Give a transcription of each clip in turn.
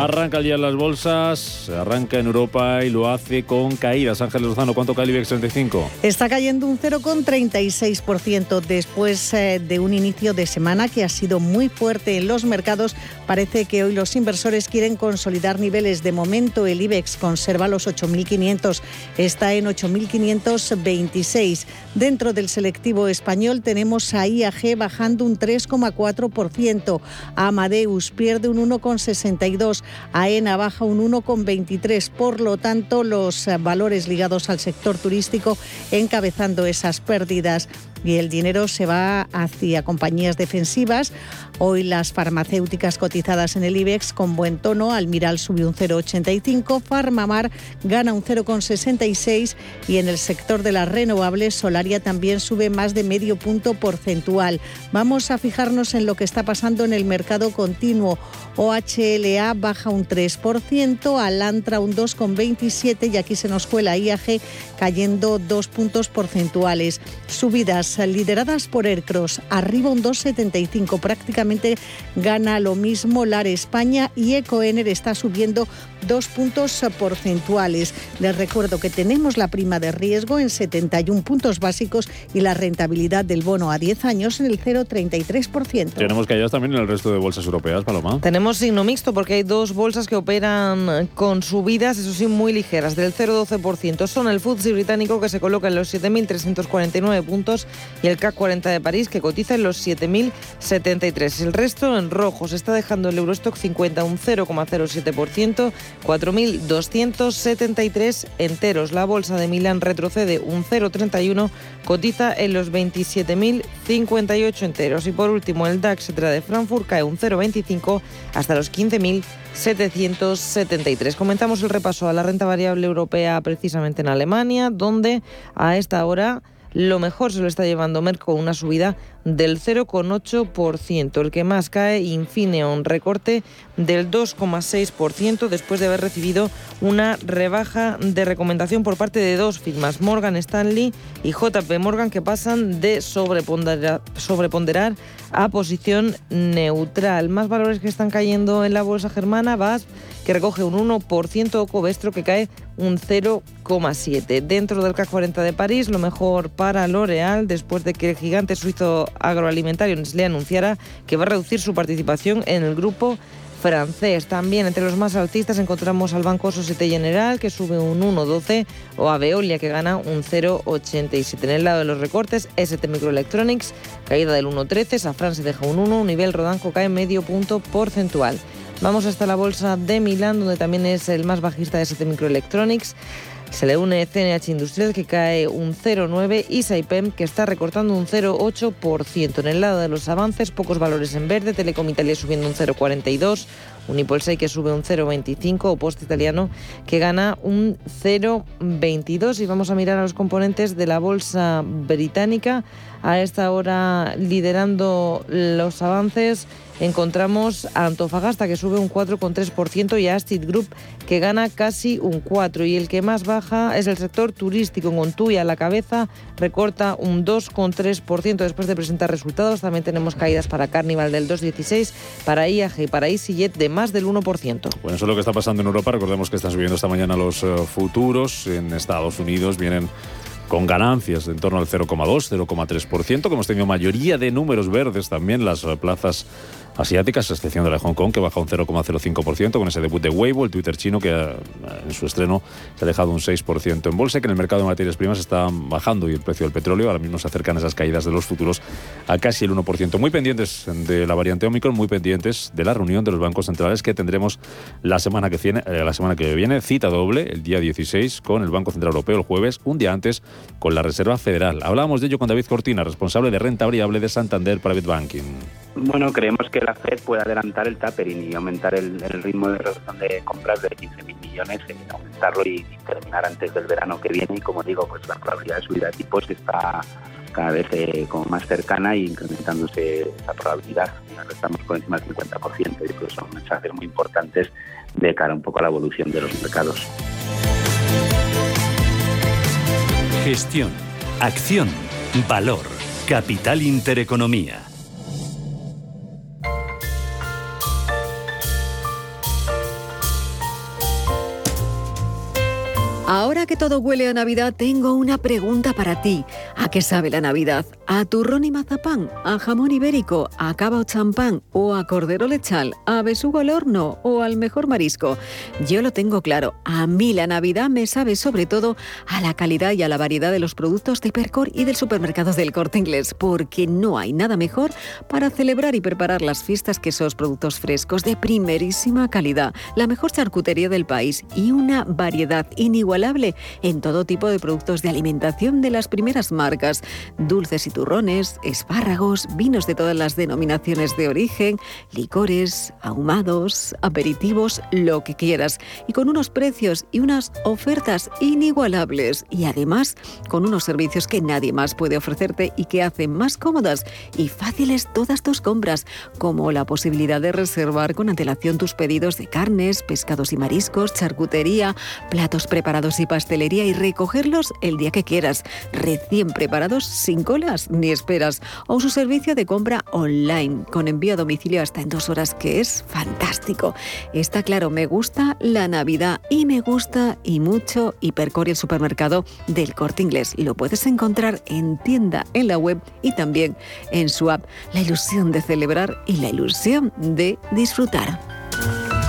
Arranca el día en las bolsas, arranca en Europa y lo hace con caídas. Ángel Lozano, ¿cuánto cae el IBEX 35? Está cayendo un 0,36% después eh, de un inicio de semana que ha sido muy fuerte en los mercados. Parece que hoy los inversores quieren consolidar niveles. De momento el IBEX conserva los 8.500, está en 8.526. Dentro del selectivo español tenemos a IAG bajando un 3,4%, Amadeus pierde un 1,62%, AENA baja un 1,23. Por lo tanto, los eh, valores ligados al sector turístico encabezando esas pérdidas y el dinero se va hacia compañías defensivas. Hoy las farmacéuticas cotizadas en el IBEX con buen tono. Almiral sube un 0,85, Farmamar gana un 0,66 y en el sector de las renovables Solaria también sube más de medio punto porcentual. Vamos a fijarnos en lo que está pasando en el mercado continuo. OHLA baja un 3%, Alantra un 2,27 y aquí se nos fue la IAG cayendo dos puntos porcentuales. Subidas lideradas por Aircross, arriba un 2,75, prácticamente gana lo mismo LAR España y Ecoener está subiendo dos puntos porcentuales. Les recuerdo que tenemos la prima de riesgo en 71 puntos básicos y la rentabilidad del bono a 10 años en el 0,33%. Tenemos caídas también en el resto de bolsas europeas, Paloma. Tenemos signo mixto porque hay dos bolsas que operan con subidas, eso sí, muy ligeras, del 0,12%. Son el FTSE británico que se coloca en los 7.349 puntos y el CAC 40 de París que cotiza en los 7.073. El resto en rojo se está dejando el Eurostock 50 un 0,07%, 4.273 enteros. La bolsa de Milán retrocede un 0,31, cotiza en los 27.058 enteros. Y por último, el DAX de Frankfurt cae un 0,25 hasta los 15.773. Comentamos el repaso a la renta variable europea precisamente en Alemania, donde a esta hora lo mejor se lo está llevando Merck con una subida del 0,8%. El que más cae, Infineon, recorte del 2,6% después de haber recibido una rebaja de recomendación por parte de dos firmas, Morgan Stanley y JP Morgan, que pasan de sobreponderar, sobreponderar a posición neutral. Más valores que están cayendo en la bolsa germana, VAS que recoge un 1%, Covestro que cae un 0,7%. Dentro del CAC 40 de París, lo mejor para L'Oreal después de que el gigante suizo agroalimentario le anunciara que va a reducir su participación en el grupo francés. También entre los más altistas encontramos al Banco Societe General que sube un 1,12 o a Veolia que gana un 0,87. En el lado de los recortes, ST Microelectronics, caída del 1,13, Safran se deja un 1, nivel Rodanco cae medio punto porcentual. Vamos hasta la bolsa de Milán, donde también es el más bajista de ST Microelectronics. Se le une CNH Industrial que cae un 0,9 y Saipem que está recortando un 0,8%. En el lado de los avances, pocos valores en verde, Telecom Italia subiendo un 0,42, Unipolsai que sube un 0,25 o Post Italiano que gana un 0,22. Y vamos a mirar a los componentes de la bolsa británica. A esta hora liderando los avances encontramos a Antofagasta que sube un 4,3% y a Astit Group que gana casi un 4%. Y el que más baja es el sector turístico, TUI a la cabeza recorta un 2,3% después de presentar resultados. También tenemos caídas para Carnival del 2,16%, para IAG y para EasyJet de más del 1%. Bueno, eso es lo que está pasando en Europa. Recordemos que están subiendo esta mañana los eh, futuros. En Estados Unidos vienen con ganancias de en torno al 0,2, 0,3%, como hemos tenido mayoría de números verdes también las eh, plazas asiáticas, a excepción de la de Hong Kong, que baja un 0,05% con ese debut de Weibo, el Twitter chino, que eh, en su estreno se ha dejado un 6% en bolsa, que en el mercado de materias primas está bajando y el precio del petróleo ahora mismo se acercan esas caídas de los futuros a casi el 1%. Muy pendientes de la variante Omicron, muy pendientes de la reunión de los bancos centrales que tendremos la semana que viene, eh, la semana que viene cita doble, el día 16, con el Banco Central Europeo el jueves, un día antes con la Reserva Federal. Hablábamos de ello con David Cortina, responsable de renta variable de Santander Private Banking. Bueno, creemos que la Fed puede adelantar el tapering y aumentar el, ritmo de reducción de compras de 15.000 millones, aumentarlo y, terminar antes del verano que viene. Y como digo, pues la probabilidad de subida de tipos está cada vez eh, como más cercana e incrementándose esa probabilidad. Estamos por encima del 50%. y creo que son mensajes muy importantes de cara un poco a la evolución de los mercados. Gestión, acción, valor, capital intereconomía. Ahora que todo huele a Navidad, tengo una pregunta para ti. ¿A qué sabe la Navidad? ¿A turrón y mazapán? ¿A jamón ibérico? ¿A cava o champán? ¿O a cordero lechal? ¿A besugo al horno? ¿O al mejor marisco? Yo lo tengo claro. A mí la Navidad me sabe sobre todo a la calidad y a la variedad de los productos de Percor y del supermercado del Corte Inglés, porque no hay nada mejor para celebrar y preparar las fiestas que esos productos frescos de primerísima calidad, la mejor charcutería del país y una variedad inigualable en todo tipo de productos de alimentación de las primeras marcas, dulces y turrones, espárragos, vinos de todas las denominaciones de origen, licores, ahumados, aperitivos, lo que quieras, y con unos precios y unas ofertas inigualables. Y además con unos servicios que nadie más puede ofrecerte y que hacen más cómodas y fáciles todas tus compras, como la posibilidad de reservar con antelación tus pedidos de carnes, pescados y mariscos, charcutería, platos preparados y pastelería y recogerlos el día que quieras, recién preparados, sin colas ni esperas, o su servicio de compra online con envío a domicilio hasta en dos horas, que es fantástico. Está claro, me gusta la Navidad y me gusta y mucho Hipercor y el supermercado del Corte Inglés. Lo puedes encontrar en tienda, en la web y también en su app. La ilusión de celebrar y la ilusión de disfrutar.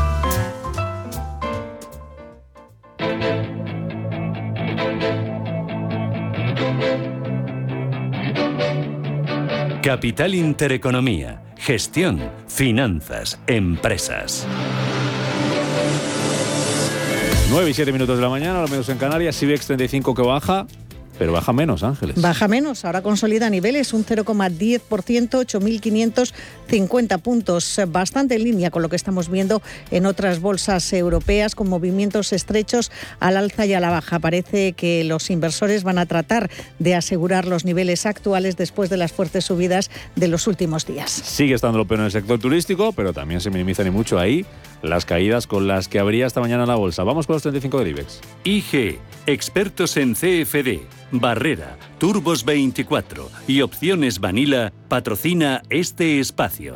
Capital Intereconomía, gestión, finanzas, empresas. 9 y 7 minutos de la mañana, al menos en Canarias, IBEX 35 que baja, pero baja menos, Ángeles. Baja menos, ahora consolida niveles un 0,10%, 8.550 puntos, bastante en línea con lo que estamos viendo en otras bolsas europeas, con movimientos estrechos al alza y a la baja. Parece que los inversores van a tratar de asegurar los niveles actuales después de las fuertes subidas de los últimos días. Sigue estando lo peor en el sector turístico, pero también se minimizan y mucho ahí las caídas con las que habría esta mañana la bolsa. Vamos con los 35 de IBEX. IG, expertos en CFD, Barrera, Turbos 24 y Opciones Vanilla patrocina este espacio.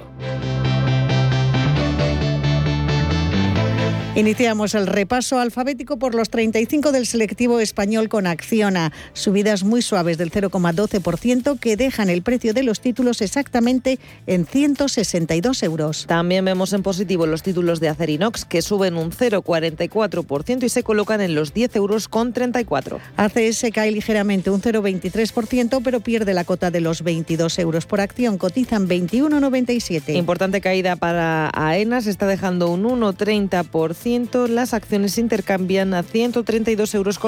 Iniciamos el repaso alfabético por los 35 del selectivo español con Acciona, subidas muy suaves del 0,12% que dejan el precio de los títulos exactamente en 162 euros. También vemos en positivo los títulos de Acerinox que suben un 0,44% y se colocan en los 10 euros con 34. ACS cae ligeramente un 0,23% pero pierde la cota de los 22 euros por acción, cotizan 21,97. Importante caída para AENA, se está dejando un 1,30% las acciones se intercambian a 132,60 euros.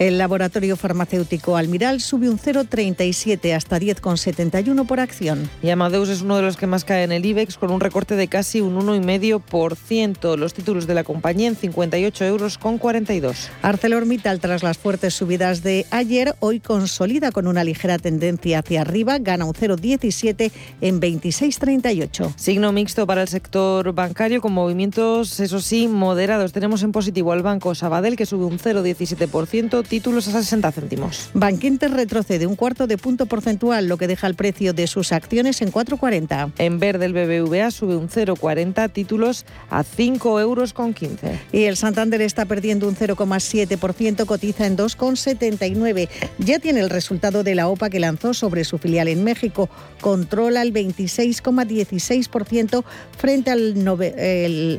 El laboratorio farmacéutico Almiral sube un 0,37 hasta 10,71 por acción. Y Amadeus es uno de los que más cae en el IBEX con un recorte de casi un 1,5%. Los títulos de la compañía en 58 euros con 42. ArcelorMittal, tras las fuertes subidas de ayer, hoy consolida con una ligera tendencia hacia arriba, gana un 0,17 en 26,38. Signo mixto para el sector bancario con movimientos, eso sí, moderados. Tenemos en positivo al Banco Sabadell, que sube un 0,17%, títulos a 60 céntimos. Bankinter retrocede un cuarto de punto porcentual, lo que deja el precio de sus acciones en 4,40. En verde, el BBVA sube un 0,40, títulos a 5 euros con 15. Y el Santander está perdiendo un 0,7%, cotiza en 2,79. Ya tiene el resultado de la OPA que lanzó sobre su filial en México. Controla el 26,16% frente al,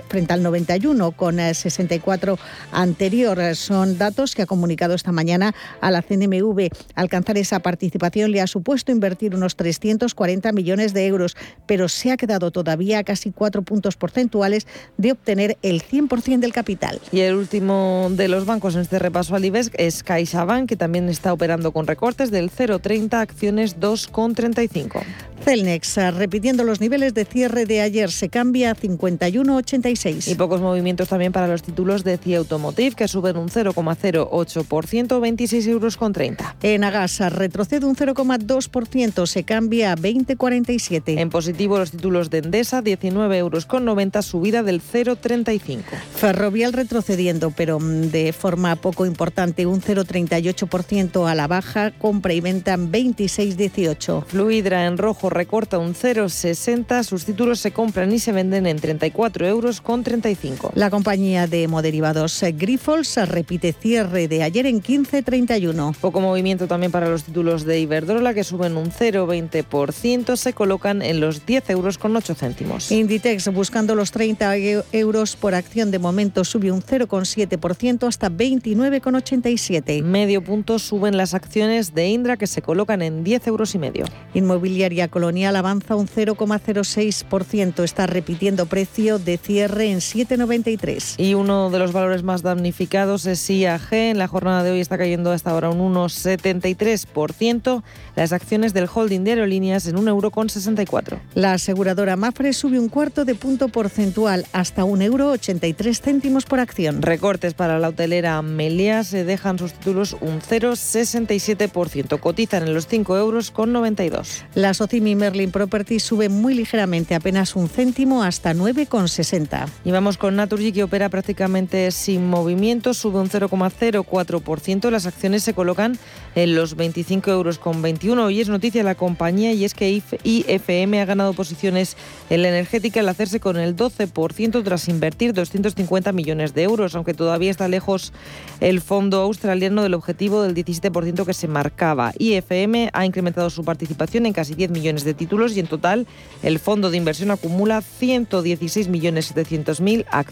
frente al 91 61,64 anterior. Son datos que ha comunicado esta mañana a la CNMV. Alcanzar esa participación le ha supuesto invertir unos 340 millones de euros, pero se ha quedado todavía a casi cuatro puntos porcentuales de obtener el 100% del capital. Y el último de los bancos en este repaso al IBEX es CaixaBank, que también está operando con recortes del 0,30 acciones 2,35. Celnex, repitiendo los niveles de cierre de ayer, se cambia a 51,86. Y pocos movimientos también para los títulos de CIA Automotive, que suben un 0,08%, 26 euros con 30. En Agasa retrocede un 0,2%, se cambia a 20,47. En positivo los títulos de Endesa, 19 euros con 90, subida del 0,35. Ferrovial retrocediendo, pero mm, de forma poco importante, un 0,38% a la baja, compra y venta en 26,18. Fluidra en rojo recorta un 0,60. Sus títulos se compran y se venden en 34 euros con 35. La compañía de hemoderivados Grifols repite cierre de ayer en 15,31. Poco movimiento también para los títulos de Iberdrola que suben un 0,20%. Se colocan en los 10 euros con 8 céntimos. Inditex buscando los 30 euros por acción de momento sube un 0,7% hasta 29,87. Medio punto suben las acciones de Indra que se colocan en 10 euros y medio. Inmobiliaria Colonial avanza un 0,06%. Está repitiendo precio de cierre en 7,93. Y uno de los valores más damnificados es IAG. En la jornada de hoy está cayendo hasta ahora un 1,73%. Las acciones del holding de aerolíneas en 1,64 euro. La aseguradora Mafre sube un cuarto de punto porcentual hasta 1,83 euro por acción. Recortes para la hotelera Melia se dejan sus títulos un 0,67%. Cotizan en los 5 euros con 92. La Socimi Merlin Property sube muy ligeramente, apenas un céntimo hasta 9,60. Y vamos con Naturgy que opera prácticamente sin movimiento, sube un 0,04%. Las acciones se colocan en los 25 euros con 21. Hoy es noticia la compañía y es que IFM ha ganado posiciones en la energética al hacerse con el 12% tras invertir 250 millones de euros, aunque todavía está lejos el fondo australiano del objetivo del 17% que se marcaba. IFM ha incrementado su participación en casi 10 millones de títulos y en total el fondo de inversión acumula 116 millones mil acciones,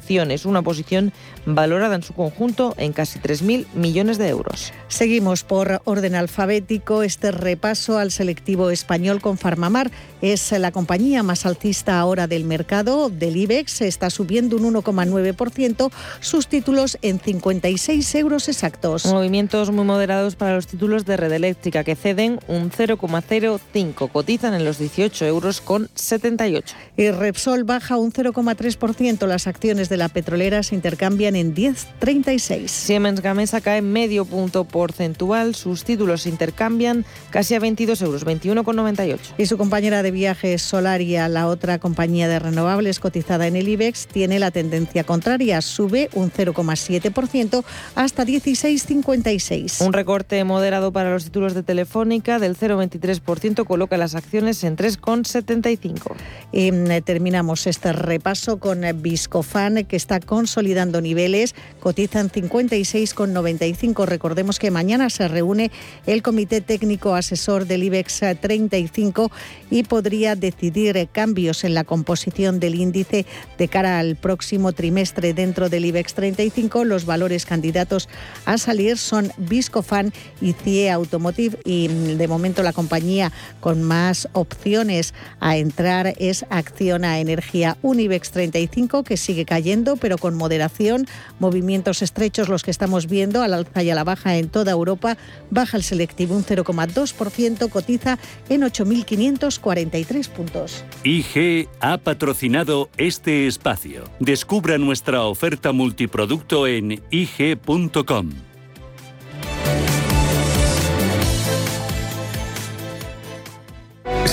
una posición valorada en su conjunto en casi 3.000 millones de euros. Seguimos por orden alfabético este repaso al selectivo español con Farmamar. Es la compañía más alcista ahora del mercado del IBEX, está subiendo un 1,9%, sus títulos en 56 euros exactos. Movimientos muy moderados para los títulos de red eléctrica que ceden un 0,05, cotizan en los 18 euros con 78. Y Repsol baja un 0,3%, las acciones de la petrolera se intercambian en 10,36. Siemens Gamesa cae medio punto porcentual, sus títulos se intercambian casi a 22 euros, 21,98. Y su compañera de viajes Solaria, la otra compañía de renovables cotizada en el IBEX, tiene la tendencia contraria, sube un 0,7% hasta 16,56. Un recorte moderado para los títulos de Telefónica del 0,23% coloca las acciones en 3,75. Y mm, terminamos este repaso con Viscofan, que está consolidando niveles, cotizan 56,95. Recordemos que mañana se reúne el Comité Técnico Asesor del IBEX 35 y podría decidir cambios en la composición del índice de cara al próximo trimestre dentro del IBEX 35. Los valores candidatos a salir son Viscofan y CIE Automotive y mm, de momento la compañía con más opciones a entrar es Acciona Energía Unibex 35 que sigue cayendo pero con moderación, movimientos estrechos los que estamos viendo al alza y a la baja en toda Europa, baja el selectivo un 0,2%, cotiza en 8.543 puntos. IG ha patrocinado este espacio. Descubra nuestra oferta multiproducto en ig.com.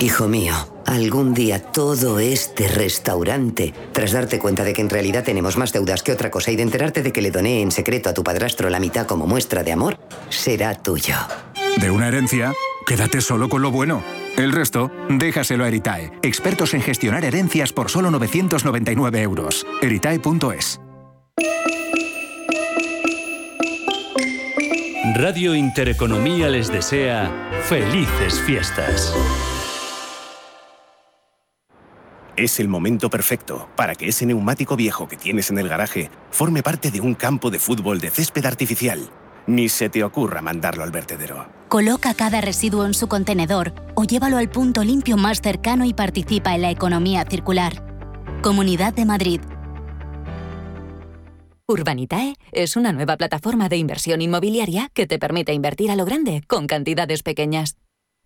Hijo mío, algún día todo este restaurante, tras darte cuenta de que en realidad tenemos más deudas que otra cosa y de enterarte de que le doné en secreto a tu padrastro la mitad como muestra de amor, será tuyo. De una herencia, quédate solo con lo bueno. El resto, déjaselo a Eritae, expertos en gestionar herencias por solo 999 euros. Eritae.es. Radio Intereconomía les desea felices fiestas. Es el momento perfecto para que ese neumático viejo que tienes en el garaje forme parte de un campo de fútbol de césped artificial. Ni se te ocurra mandarlo al vertedero. Coloca cada residuo en su contenedor o llévalo al punto limpio más cercano y participa en la economía circular. Comunidad de Madrid. Urbanitae es una nueva plataforma de inversión inmobiliaria que te permite invertir a lo grande con cantidades pequeñas.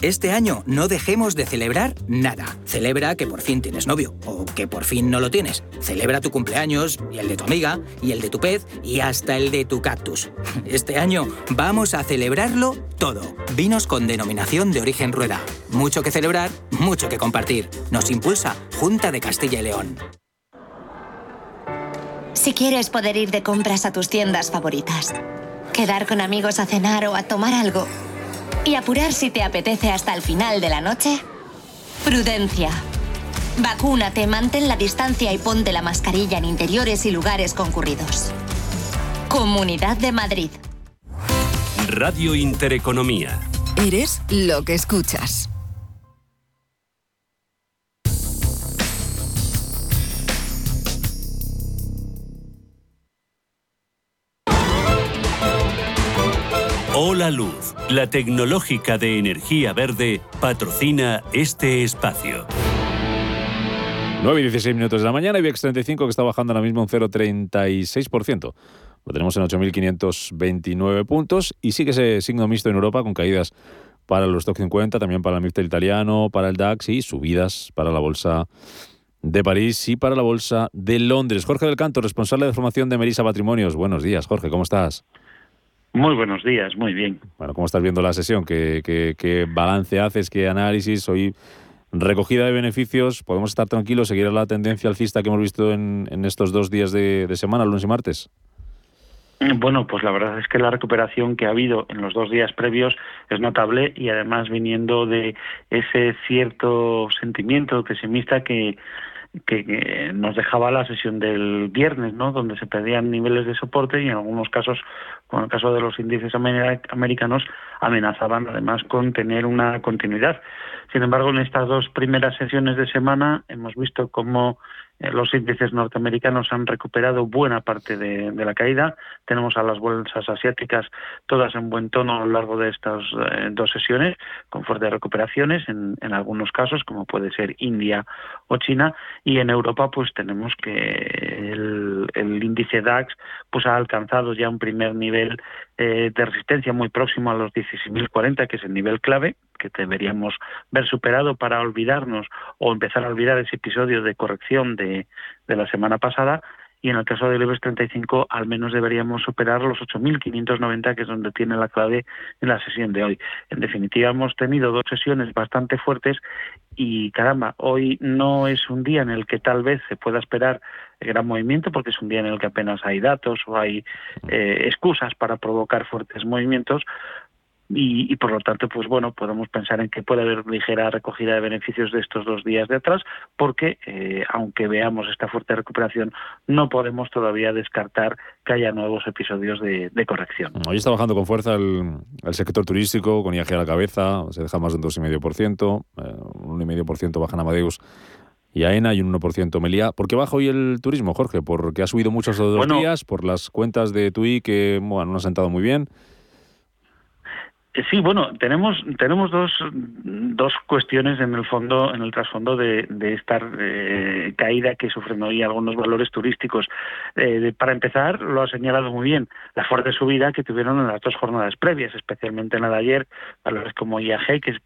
Este año no dejemos de celebrar nada. Celebra que por fin tienes novio o que por fin no lo tienes. Celebra tu cumpleaños y el de tu amiga y el de tu pez y hasta el de tu cactus. Este año vamos a celebrarlo todo. Vinos con denominación de origen rueda. Mucho que celebrar, mucho que compartir. Nos impulsa Junta de Castilla y León. Si quieres poder ir de compras a tus tiendas favoritas, quedar con amigos a cenar o a tomar algo y apurar si te apetece hasta el final de la noche? Prudencia. Vacúnate, mantén la distancia y ponte la mascarilla en interiores y lugares concurridos. Comunidad de Madrid. Radio Intereconomía. Eres lo que escuchas. Hola Luz, la tecnológica de energía verde, patrocina este espacio. 9 y 16 minutos de la mañana, IBEX 35 que está bajando ahora mismo un 0,36%. Lo tenemos en 8.529 puntos y sigue ese signo mixto en Europa con caídas para los Stock 50, también para el MIFTEL italiano, para el DAX y subidas para la bolsa de París y para la bolsa de Londres. Jorge del Canto, responsable de formación de Merisa Patrimonios. Buenos días, Jorge, ¿cómo estás? Muy buenos días, muy bien. Bueno, ¿cómo estás viendo la sesión? ¿Qué, qué, balance haces? ¿Qué análisis? Hoy recogida de beneficios, ¿podemos estar tranquilos? ¿Seguir la tendencia alcista que hemos visto en, estos dos días de, semana, lunes y martes? Bueno, pues la verdad es que la recuperación que ha habido en los dos días previos es notable y además viniendo de ese cierto sentimiento pesimista que que, nos dejaba la sesión del viernes, ¿no? donde se pedían niveles de soporte y en algunos casos, como el caso de los índices americanos, amenazaban además con tener una continuidad. Sin embargo, en estas dos primeras sesiones de semana hemos visto cómo los índices norteamericanos han recuperado buena parte de, la caída. Tenemos a las bolsas asiáticas todas en buen tono a lo largo de estas eh, dos sesiones, con fuertes recuperaciones en, algunos casos, como puede ser India o China. Y en Europa, pues tenemos que el, índice DAX pues ha alcanzado ya un primer nivel eh, de resistencia muy próximo a los 16.040, que es el nivel clave que deberíamos ver superado para olvidarnos o empezar a olvidar ese episodio de corrección de, de la semana pasada y en el caso del IBEX 35 al menos deberíamos superar los 8.590 que es donde tiene la clave en la sesión de hoy. En definitiva hemos tenido dos sesiones bastante fuertes y caramba, hoy no es un día en el que tal vez se pueda esperar gran movimiento porque es un día en el que apenas hay datos o hay eh, excusas para provocar fuertes movimientos, y, por lo tanto, pues bueno, podemos pensar en que puede haber ligera recogida de beneficios de estos dos días de atrás, porque eh, aunque veamos esta fuerte recuperación, no podemos todavía descartar que haya nuevos episodios de, corrección. Hoy está bajando con fuerza el, sector turístico, con IAG a la cabeza, se deja más de un 2,5%, eh, un 1,5% baja en Amadeus y AENA y un 1% Melía. ¿Por qué baja hoy el turismo, Jorge? ¿Porque ha subido mucho estos dos días? ¿Por las cuentas de TUI que bueno, no han sentado muy bien? Eh, sí, bueno, tenemos tenemos dos, dos cuestiones en el fondo, en el trasfondo de, esta eh, caída que sufren hoy algunos valores turísticos. Eh, para empezar, lo ha señalado muy bien, la fuerte subida que tuvieron en las dos jornadas previas, especialmente en la de ayer, valores como IAG, que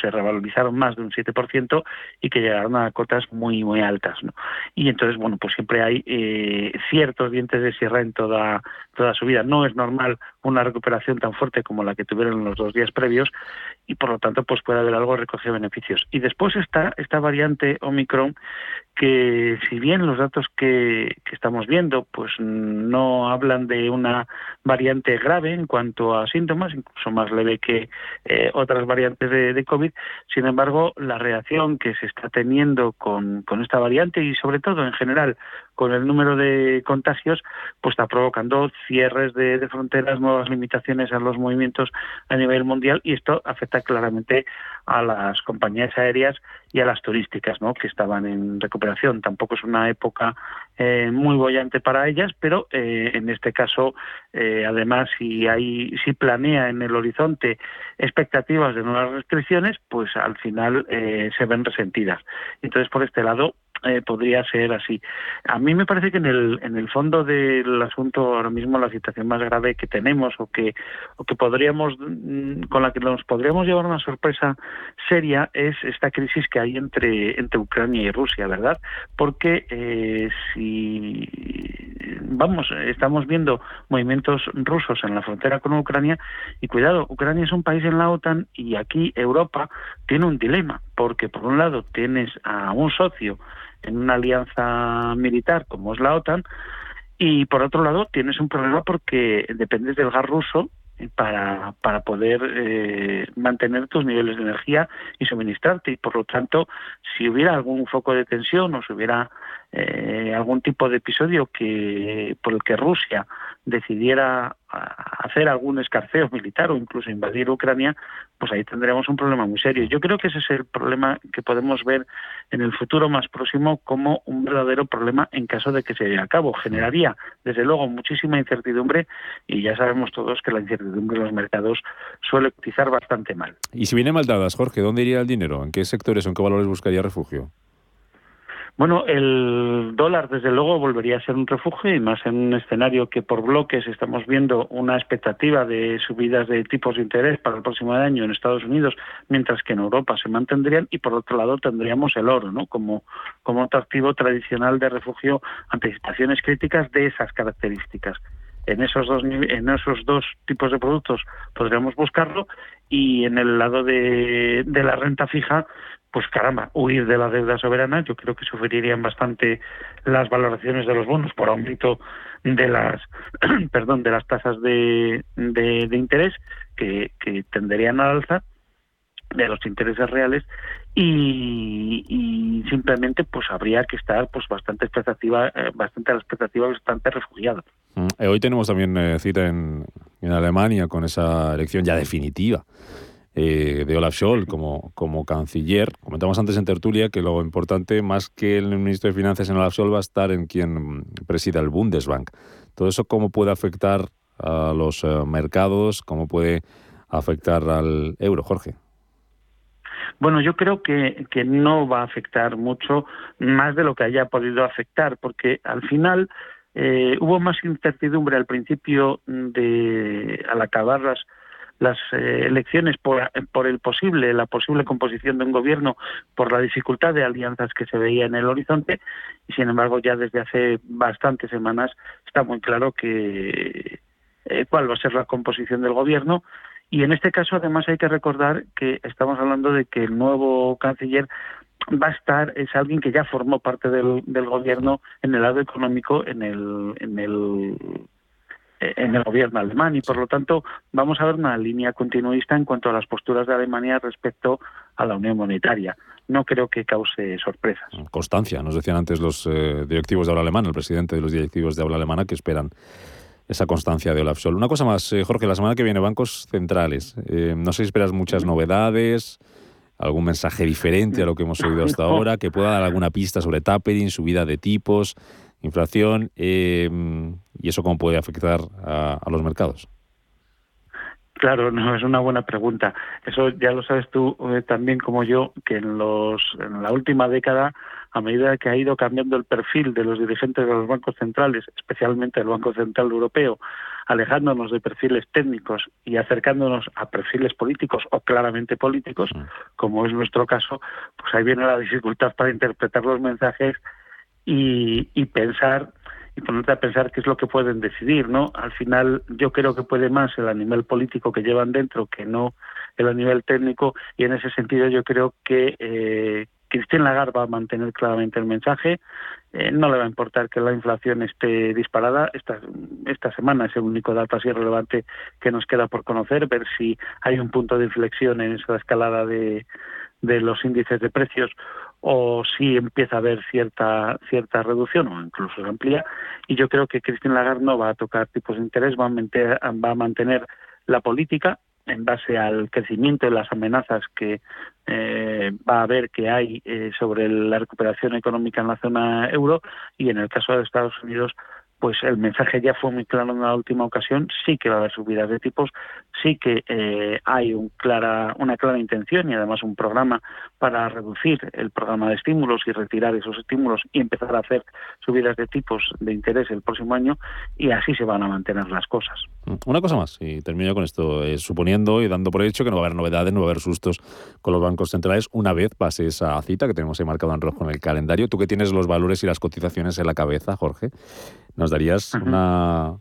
se revalorizaron más de un 7% y que llegaron a cotas muy, muy altas. ¿no? Y entonces, bueno, pues siempre hay eh, ciertos dientes de sierra en toda, toda su vida. No es normal una recuperación tan fuerte como la que tuvieron los dos días previos y por lo tanto pues puede haber algo recogido beneficios. Y después está esta variante Omicron que si bien los datos que, que, estamos viendo pues no hablan de una variante grave en cuanto a síntomas, incluso más leve que eh, otras variantes de, de, COVID, sin embargo la reacción que se está teniendo con, con esta variante y sobre todo en general con el número de contagios, pues está provocando cierres de, fronteras, nuevas limitaciones a los movimientos a nivel mundial y esto afecta claramente a las compañías aéreas y a las turísticas, ¿no? que estaban en recuperación. Tampoco es una época eh, muy bollante para ellas, pero eh, en este caso, eh, además, si hay, si planea en el horizonte expectativas de nuevas restricciones, pues al final eh, se ven resentidas. Entonces, por este lado, eh, podría ser así. A mí me parece que en el, en el fondo del asunto ahora mismo la situación más grave que tenemos o que, o que podríamos, mm, con la que nos podríamos llevar una sorpresa seria es esta crisis que hay entre, entre Ucrania y Rusia, ¿verdad? Porque eh, si, vamos, estamos viendo movimientos rusos en la frontera con Ucrania y cuidado, Ucrania es un país en la OTAN y aquí Europa tiene un dilema, porque por un lado tienes a un socio en una alianza militar como es la OTAN, y por otro lado tienes un problema porque dependes del gas ruso para, para poder eh, mantener tus niveles de energía y suministrarte. Y por lo tanto, si hubiera algún foco de tensión o si hubiera eh, algún tipo de episodio que por el que Rusia decidiera hacer algún escarceo militar o incluso invadir Ucrania, pues ahí tendríamos un problema muy serio. Yo creo que ese es el problema que podemos ver en el futuro más próximo como un verdadero problema en caso de que se lleve a cabo. Generaría, desde luego, muchísima incertidumbre y ya sabemos todos que la incertidumbre en los mercados suele cotizar bastante mal. Y si viene mal dadas, Jorge, ¿dónde iría el dinero? ¿En qué sectores o en qué valores buscaría refugio? Bueno, el dólar desde luego volvería a ser un refugio y más en un escenario que por bloques estamos viendo una expectativa de subidas de tipos de interés para el próximo año en Estados Unidos, mientras que en Europa se mantendrían y por otro lado tendríamos el oro, ¿no? Como como otro activo tradicional de refugio ante situaciones críticas de esas características en esos dos en esos dos tipos de productos podríamos buscarlo y en el lado de, la renta fija pues caramba, huir de la deuda soberana, yo creo que sufrirían bastante las valoraciones de los bonos por aumento de las perdón, de las tasas de, de, de interés que, que tenderían al alza de los intereses reales y, y, simplemente pues habría que estar pues bastante expectativa eh, bastante a la expectativa bastante refugiado mm, eh, hoy tenemos también eh, cita en, en Alemania con esa elección ya definitiva de Olaf Scholz como, como canciller. Comentamos antes en tertulia que lo importante, más que el ministro de Finanzas en Olaf Scholz, va a estar en quien presida el Bundesbank. Todo eso, ¿cómo puede afectar a los mercados? ¿Cómo puede afectar al euro, Jorge? Bueno, yo creo que, que no va a afectar mucho más de lo que haya podido afectar, porque al final eh, hubo más incertidumbre al principio de al acabar las las eh, elecciones por, por el posible, la posible composición de un gobierno, por la dificultad de alianzas que se veía en el horizonte, y sin embargo ya desde hace bastantes semanas está muy claro que eh, cuál va a ser la composición del gobierno. Y en este caso, además, hay que recordar que estamos hablando de que el nuevo canciller va a estar, es alguien que ya formó parte del, del gobierno en el lado económico, en el, en el en el gobierno alemán y por lo tanto vamos a ver una línea continuista en cuanto a las posturas de Alemania respecto a la Unión Monetaria. No creo que cause sorpresas. Constancia, nos decían antes los eh, directivos de habla alemana, el presidente de los directivos de habla alemana, que esperan esa constancia de Olaf Scholz. Una cosa más, eh, Jorge, la semana que viene bancos centrales. Eh, no sé si esperas muchas novedades, algún mensaje diferente a lo que hemos oído hasta ahora, que pueda dar alguna pista sobre tapering, subida de tipos, inflación eh, y eso cómo puede afectar a, a, los mercados. Claro, no es una buena pregunta. Eso ya lo sabes tú eh, también como yo que en los en la última década a medida que ha ido cambiando el perfil de los dirigentes de los bancos centrales, especialmente el Banco Central Europeo, alejándonos de perfiles técnicos y acercándonos a perfiles políticos o claramente políticos, como es nuestro caso, pues ahí viene la dificultad para interpretar los mensajes y, y pensar y ponerte a pensar qué es lo que pueden decidir, ¿no? Al final yo creo que puede más el nivel político que llevan dentro que no el a nivel técnico y en ese sentido yo creo que eh, Christine Lagarde va a mantener claramente el mensaje. Eh, no le va a importar que la inflación esté disparada. Esta, esta semana es el único dato así relevante que nos queda por conocer, ver si hay un punto de inflexión en esa escalada de, de los índices de precios o si empieza a haber cierta cierta reducción o incluso se amplía y yo creo que Christine Lagarde no va a tocar tipos de interés va a mantener, va a mantener la política en base al crecimiento y las amenazas que eh, va a haber que hay eh, sobre la recuperación económica en la zona euro y en el caso de Estados Unidos pues el mensaje ya fue muy claro en la última ocasión, sí que va a haber subidas de tipos, sí que eh, hay un clara, una clara intención y además un programa para reducir el programa de estímulos y retirar esos estímulos y empezar a hacer subidas de tipos de interés el próximo año y así se van a mantener las cosas. Una cosa más, y termino con esto, eh, suponiendo y dando por hecho que no va a haber novedades, no va a haber sustos con los bancos centrales, una vez pase esa cita que tenemos ahí marcado en rojo en el calendario, tú que tienes los valores y las cotizaciones en la cabeza, Jorge, ¿Nos darías una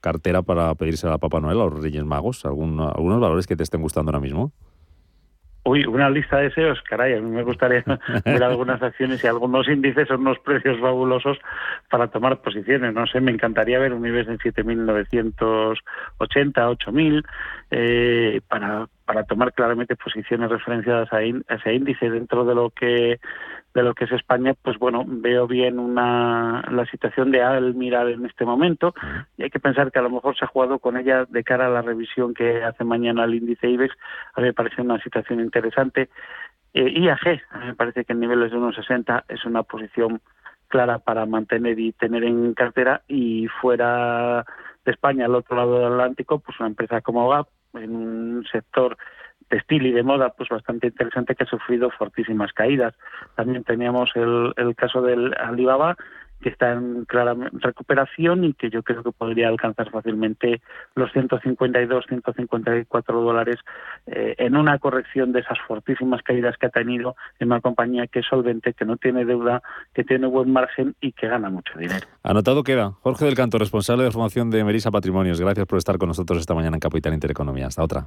cartera para pedirse a Papá Noel, a los Reyes Magos? ¿Algunos valores que te estén gustando ahora mismo? Uy, una lista de deseos, caray, a mí me gustaría ver algunas acciones y algunos índices o unos precios fabulosos para tomar posiciones. No sé, me encantaría ver un IBEX en 7.980, 8.000, eh, para, para tomar claramente posiciones referenciadas a, ese índice dentro de lo que de lo que es España, pues bueno, veo bien una, la situación de Almiral en este momento y hay que pensar que a lo mejor se ha jugado con ella de cara a la revisión que hace mañana el índice IBEX. A mí me parece una situación interesante. Eh, IAG, a mí me parece que en niveles de 1,60 es una posición clara para mantener y tener en cartera y fuera de España, al otro lado del Atlántico, pues una empresa como GAP, en un sector textil y de moda pues bastante interesante que ha sufrido fortísimas caídas. También teníamos el, el caso del Alibaba que está en clara recuperación y que yo creo que podría alcanzar fácilmente los 152, 154 dólares eh, en una corrección de esas fortísimas caídas que ha tenido en una compañía que es solvente, que no tiene deuda, que tiene buen margen y que gana mucho dinero. Anotado queda. Jorge del Canto, responsable de formación de Merisa Patrimonios. Gracias por estar con nosotros esta mañana en Capital Intereconomía. Hasta otra.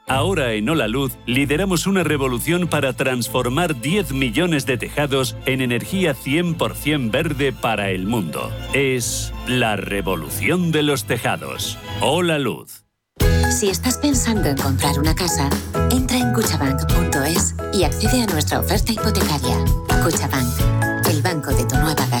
Ahora en Hola Luz lideramos una revolución para transformar 10 millones de tejados en energía 100% verde para el mundo. Es la revolución de los tejados. Hola Luz. Si estás pensando en comprar una casa, entra en cuchabank.es y accede a nuestra oferta hipotecaria. Cuchabank, el banco de tu nueva casa.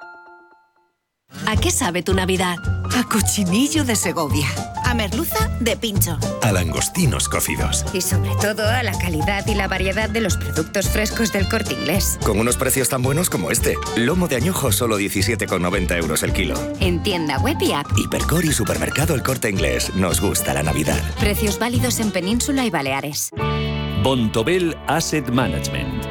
¿A qué sabe tu Navidad? A cochinillo de Segovia. A merluza de pincho. A langostinos cocidos. Y sobre todo a la calidad y la variedad de los productos frescos del corte inglés. Con unos precios tan buenos como este. Lomo de añojo solo 17,90 euros el kilo. En tienda web y app. Hipercor y supermercado El Corte Inglés. Nos gusta la Navidad. Precios válidos en Península y Baleares. Bontobel Asset Management.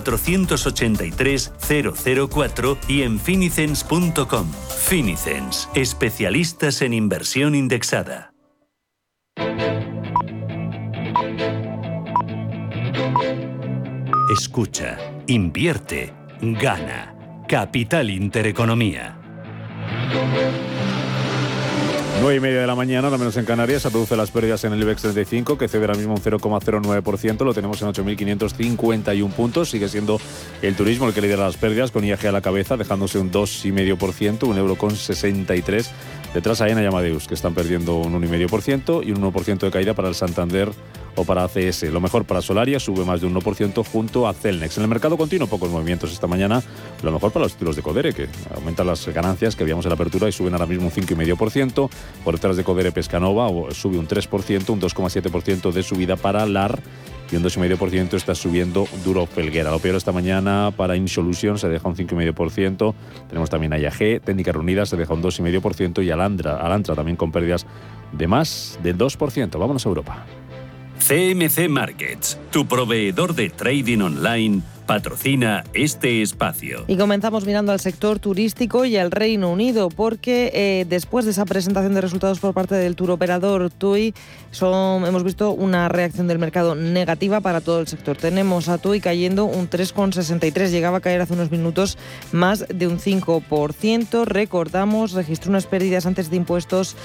483 004 y en finicens.com. Finicens, especialistas en inversión indexada. Escucha, invierte, gana. Capital Intereconomía. 9 y media de la mañana, al menos en Canarias, se producen las pérdidas en el IBEX 35, que cede ahora mismo un 0,09%, lo tenemos en 8.551 puntos, sigue siendo el turismo el que lidera las pérdidas, con IAG a la cabeza, dejándose un 2,5%, un euro con 63. Detrás hay en Amadeus, que están perdiendo un 1,5% y un 1% de caída para el Santander o para ACS. Lo mejor para Solaria sube más de un 1% junto a Celnex. En el mercado continuo pocos movimientos esta mañana. Lo mejor para los títulos de Codere, que aumentan las ganancias que habíamos en la apertura y suben ahora mismo un 5,5%. Por detrás de Codere Pescanova sube un 3%, un 2,7% de subida para LAR y un 2,5% está subiendo Duro Felguera. Lo peor esta mañana para InSolution se deja un 5,5%. Tenemos también a IAG, Técnicas Reunidas se deja un 2,5% y Alandra, Alantra también con pérdidas de más del 2%. Vámonos a Europa. CMC Markets, tu proveedor de trading online, patrocina este espacio. Y comenzamos mirando al sector turístico y al Reino Unido, porque eh, después de esa presentación de resultados por parte del tour operador TUI, hemos visto una reacción del mercado negativa para todo el sector. Tenemos a TUI cayendo un 3,63, llegaba a caer hace unos minutos más de un 5%. Recordamos, registró unas pérdidas antes de impuestos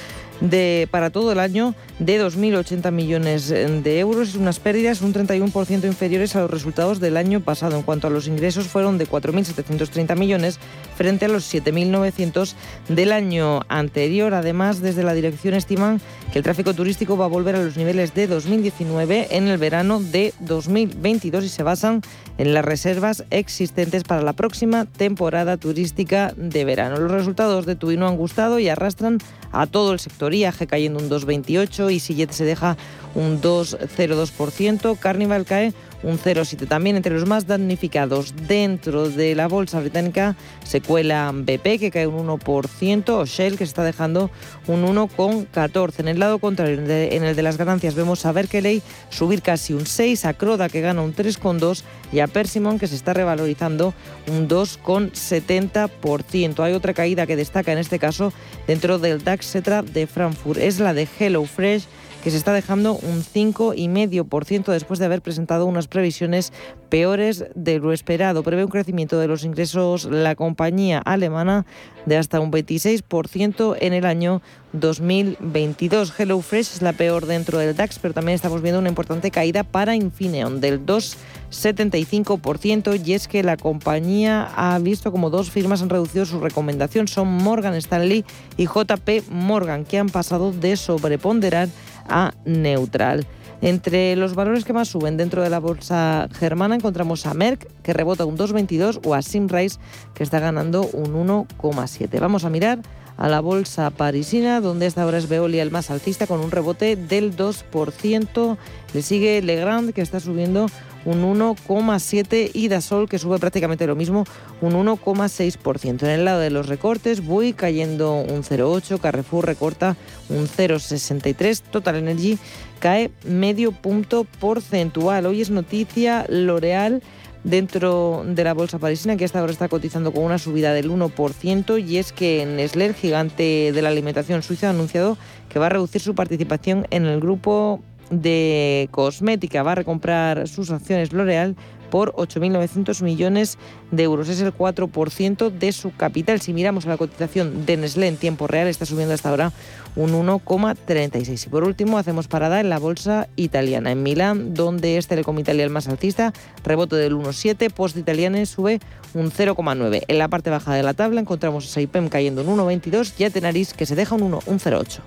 de, para todo el año de 2.080 millones de euros, unas pérdidas un 31% inferiores a los resultados del año pasado. En cuanto a los ingresos, fueron de 4.730 millones frente a los 7.900 del año anterior. Además, desde la dirección estiman que el tráfico turístico va a volver a los niveles de 2019 en el verano de 2022 y se basan en las reservas existentes para la próxima temporada turística de verano. Los resultados de TUI no han gustado y arrastran a todo el sector. IAG cayendo un 2,28, EasyJet se deja un 2,02%, Carnival cae un 0,7. También entre los más damnificados dentro de la bolsa británica se cuela BP, que cae un 1%, o Shell, que se está dejando un 1,14. En el lado contrario, en el de las ganancias, vemos a Berkeley subir casi un 6, a Croda, que gana un 3,2, y a Persimmon, que se está revalorizando un 2,70%. Hay otra caída que destaca en este caso dentro del DAX Cetra de Frankfurt, es la de HelloFresh que se está dejando un 5,5% después de haber presentado unas previsiones peores de lo esperado. Prevé un crecimiento de los ingresos la compañía alemana de hasta un 26% en el año 2022. HelloFresh es la peor dentro del DAX, pero también estamos viendo una importante caída para Infineon del 2,75% y es que la compañía ha visto como dos firmas han reducido su recomendación. Son Morgan Stanley y JP Morgan, que han pasado de sobreponderar a neutral. Entre los valores que más suben dentro de la bolsa germana encontramos a Merck, que rebota un 2,22, o a Simrise, que está ganando un 1,7. Vamos a mirar a la bolsa parisina, donde esta hora es Veolia el más alcista, con un rebote del 2%. Le sigue Legrand, que está subiendo un 1,7% y Dasol, que sube prácticamente lo mismo, un 1,6%. En el lado de los recortes, Bui cayendo un 0,8%, Carrefour recorta un 0,63%, Total Energy cae medio punto porcentual. Hoy es noticia L'Oreal dentro de la bolsa parisina, que hasta ahora está cotizando con una subida del 1%, y es que Nestlé, el gigante de la alimentación suiza, ha anunciado que va a reducir su participación en el grupo de cosmética. Va a recomprar sus acciones L'Oreal por 8.900 millones de euros. Es el 4% de su capital. Si miramos la cotización de Nestlé en tiempo real, está subiendo hasta ahora un 1,36. Y por último, hacemos parada en la bolsa italiana, en Milán, donde es Telecom Italia el más alcista, rebote del 1,7, Post Italiane sube un 0,9. En la parte baja de la tabla encontramos a Saipem cayendo un 1,22 y a Tenaris que se deja un 1,08.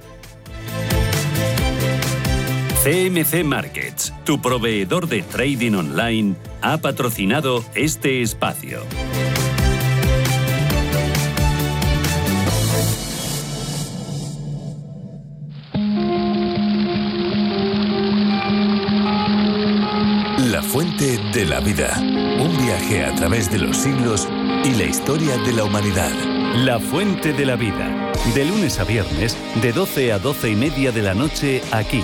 CMC Markets, tu proveedor de trading online, ha patrocinado este espacio. La fuente de la vida. Un viaje a través de los siglos y la historia de la humanidad. La fuente de la vida. De lunes a viernes, de 12 a 12 y media de la noche, aquí,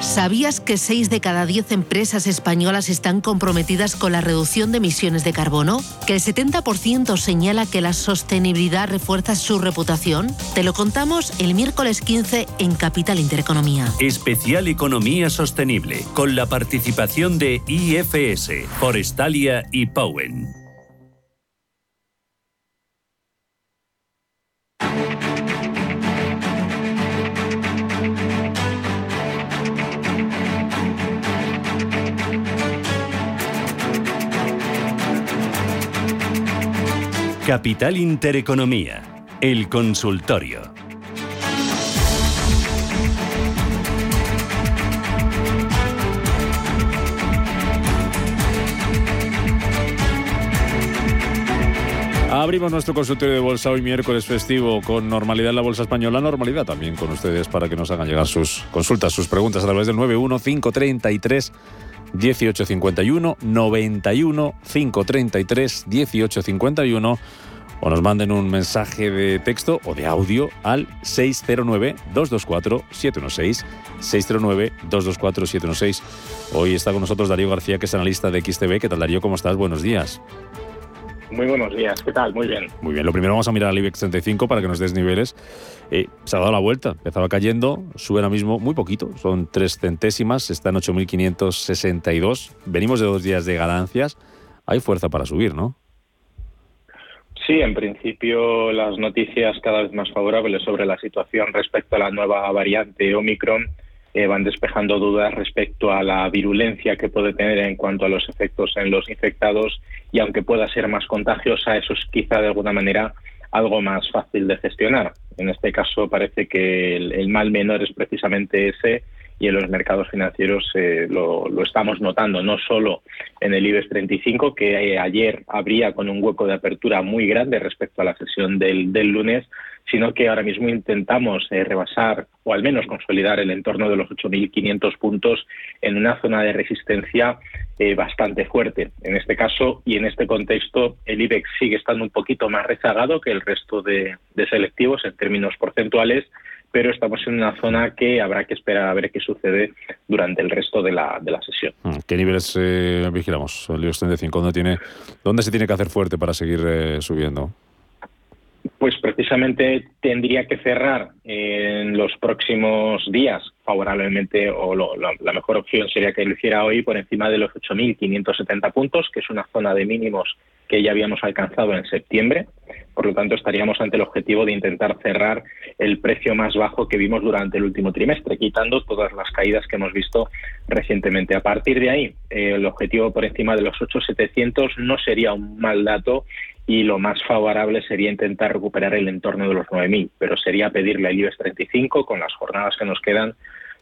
¿Sabías que 6 de cada 10 empresas españolas están comprometidas con la reducción de emisiones de carbono? ¿Que el 70% señala que la sostenibilidad refuerza su reputación? Te lo contamos el miércoles 15 en Capital Intereconomía. Especial Economía Sostenible, con la participación de IFS, Forestalia y Powen. Capital Intereconomía, el consultorio. Abrimos nuestro consultorio de bolsa hoy miércoles festivo con normalidad en la bolsa española, normalidad también con ustedes para que nos hagan llegar sus consultas, sus preguntas a través del 91533 1851 91 533 1851 o nos manden un mensaje de texto o de audio al 609-224-716. 609-224-716. Hoy está con nosotros Darío García, que es analista de XTV. ¿Qué tal, Darío? ¿Cómo estás? Buenos días. Muy buenos días, ¿qué tal? Muy bien. Muy bien, lo primero vamos a mirar al IBEX 35 para que nos des niveles. Eh, se ha dado la vuelta, empezaba cayendo, sube ahora mismo muy poquito, son tres centésimas, está en 8.562. Venimos de dos días de ganancias, hay fuerza para subir, ¿no? Sí, en principio las noticias cada vez más favorables sobre la situación respecto a la nueva variante Omicron eh, van despejando dudas respecto a la virulencia que puede tener en cuanto a los efectos en los infectados y aunque pueda ser más contagiosa, eso es quizá de alguna manera algo más fácil de gestionar. En este caso parece que el, mal menor es precisamente ese y en los mercados financieros eh, lo, estamos notando, no solo en el IBEX 35, que eh, ayer habría con un hueco de apertura muy grande respecto a la sesión del, del lunes, sino que ahora mismo intentamos eh, rebasar o al menos consolidar el entorno de los 8.500 puntos en una zona de resistencia bastante fuerte. En este caso y en este contexto, el IBEX sigue estando un poquito más rezagado que el resto de, selectivos en términos porcentuales, pero estamos en una zona que habrá que esperar a ver qué sucede durante el resto de la, de la sesión. Mm, ¿Qué niveles eh, vigilamos? El IBEX 35, ¿dónde, tiene, ¿dónde se tiene que hacer fuerte para seguir subiendo? Pues precisamente tendría que cerrar en los próximos días favorablemente, o la mejor opción sería que lo hiciera hoy por encima de los 8.570 puntos, que es una zona de mínimos que ya habíamos alcanzado en septiembre. Por lo tanto, estaríamos ante el objetivo de intentar cerrar el precio más bajo que vimos durante el último trimestre, quitando todas las caídas que hemos visto recientemente. A partir de ahí, eh, el objetivo por encima de los 8.700 no sería un mal dato y lo más favorable sería intentar recuperar el entorno de los 9.000, pero sería pedirle al IBEX 35 con las jornadas que nos quedan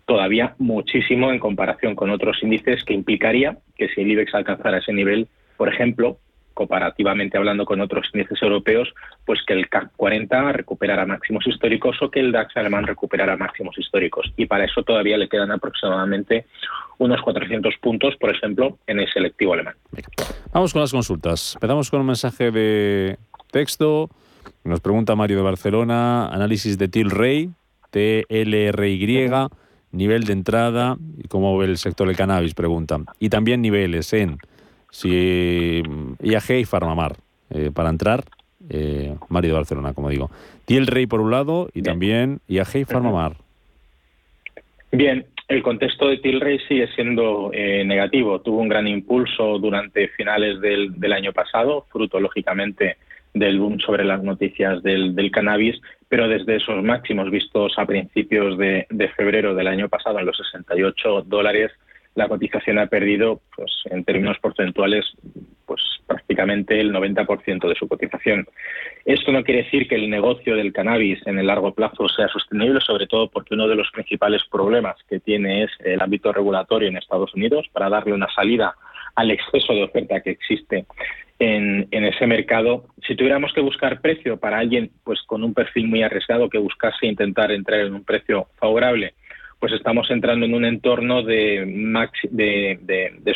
todavía muchísimo en comparación con otros índices que implicaría que si el IBEX alcanzara ese nivel, por ejemplo, comparativamente hablando con otros índices europeos, pues que el CAC 40 recuperara máximos históricos o que el DAX alemán recuperara máximos históricos. Y para eso todavía le quedan aproximadamente unos 400 puntos, por ejemplo, en el selectivo alemán. Vamos con las consultas. Empezamos con un mensaje de texto. Nos pregunta Mario de Barcelona, análisis de Tilray, TLRY, nivel de entrada y cómo ve el sector del cannabis, pregunta. Y también niveles en si IAG y Farmamar. Eh, para entrar, eh, Mario de Barcelona, como digo. Tiel Rey por un lado y también IAG y Farmamar. Bien, el contexto de Tilray sigue siendo eh, negativo. Tuvo un gran impulso durante finales del, año pasado, fruto lógicamente del boom sobre las noticias del, cannabis, pero desde esos máximos vistos a principios de, de, febrero del año pasado en los 68 dólares, la cotización ha perdido, pues, en términos porcentuales, pues prácticamente el 90% de su cotización. Esto no quiere decir que el negocio del cannabis en el largo plazo sea sostenible, sobre todo porque uno de los principales problemas que tiene es el ámbito regulatorio en Estados Unidos para darle una salida al exceso de oferta que existe en, ese mercado. Si tuviéramos que buscar precio para alguien pues con un perfil muy arriesgado que buscase intentar entrar en un precio favorable, pues estamos entrando en un entorno de,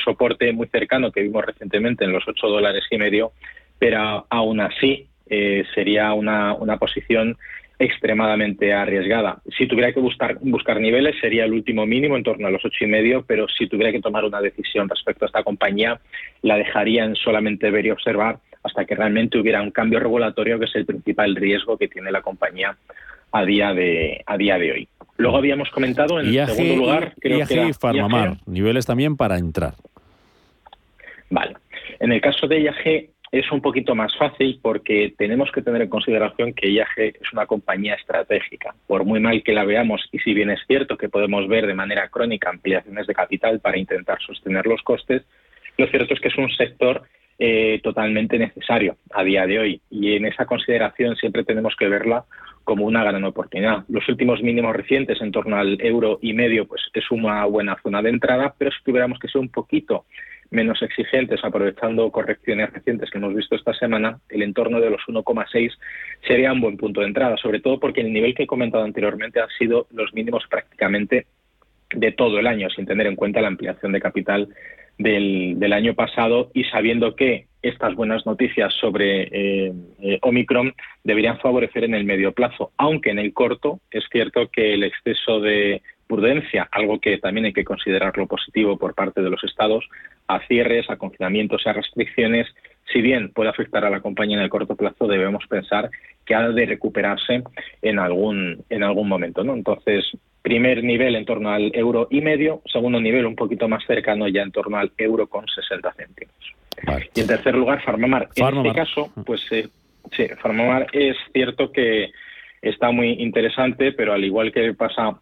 soporte muy cercano que vimos recientemente en los 8 dólares y medio, pero aún así eh, sería una, una posición extremadamente arriesgada. Si tuviera que buscar, buscar niveles sería el último mínimo en torno a los ocho y medio, pero si tuviera que tomar una decisión respecto a esta compañía, la dejaría en solamente ver y observar hasta que realmente hubiera un cambio regulatorio, que es el principal riesgo que tiene la compañía a día de, a día de hoy. Luego habíamos comentado en IAG, segundo lugar, creo que y Farmamar, niveles también para entrar. Vale. En el caso de IAG es un poquito más fácil porque tenemos que tener en consideración que IAG es una compañía estratégica. Por muy mal que la veamos, y si bien es cierto que podemos ver de manera crónica ampliaciones de capital para intentar sostener los costes, lo cierto es que es un sector eh, totalmente necesario a día de hoy. Y en esa consideración siempre tenemos que verla como una gran oportunidad. Los últimos mínimos recientes, en torno al euro y medio, pues es una buena zona de entrada, pero si tuviéramos que ser un poquito menos exigentes, aprovechando correcciones recientes que hemos visto esta semana, el entorno de los 1,6 sería un buen punto de entrada, sobre todo porque el nivel que he comentado anteriormente han sido los mínimos prácticamente de todo el año, sin tener en cuenta la ampliación de capital del, del año pasado y sabiendo que estas buenas noticias sobre eh, eh, Omicron deberían favorecer en el medio plazo, aunque en el corto es cierto que el exceso de prudencia, algo que también hay que considerarlo positivo por parte de los estados, a cierres, a confinamientos, a restricciones, si bien puede afectar a la compañía en el corto plazo, debemos pensar que ha de recuperarse en algún, en algún momento. ¿no? Entonces, primer nivel en torno al euro y medio, segundo nivel un poquito más cercano ya en torno al euro con 60 céntimos. Y en tercer lugar, Farmamar. En este caso, pues eh, sí, Farmamar es cierto que está muy interesante, pero al igual que pasa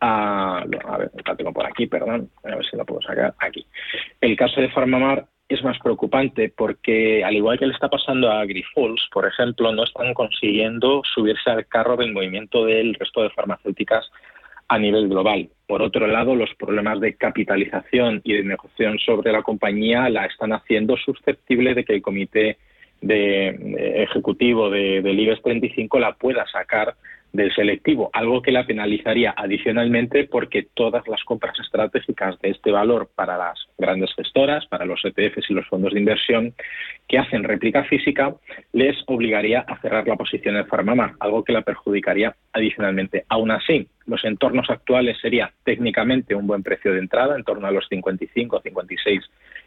a, a ver, la tengo por aquí, perdón, a ver si la puedo sacar aquí. El caso de Farmamar es más preocupante porque, al igual que le está pasando a Grifols, por ejemplo, no están consiguiendo subirse al carro del movimiento del resto de farmacéuticas a nivel global. Por otro lado, los problemas de capitalización y de negociación sobre la compañía la están haciendo susceptible de que el comité de, ejecutivo de, del IBEX 35 la pueda sacar del selectivo, algo que la penalizaría adicionalmente porque todas las compras estratégicas de este valor para las grandes gestoras, para los ETFs y los fondos de inversión que hacen réplica física, les obligaría a cerrar la posición en Farmama, algo que la perjudicaría adicionalmente. Aún así, los entornos actuales sería técnicamente un buen precio de entrada, en torno a los 55 o 56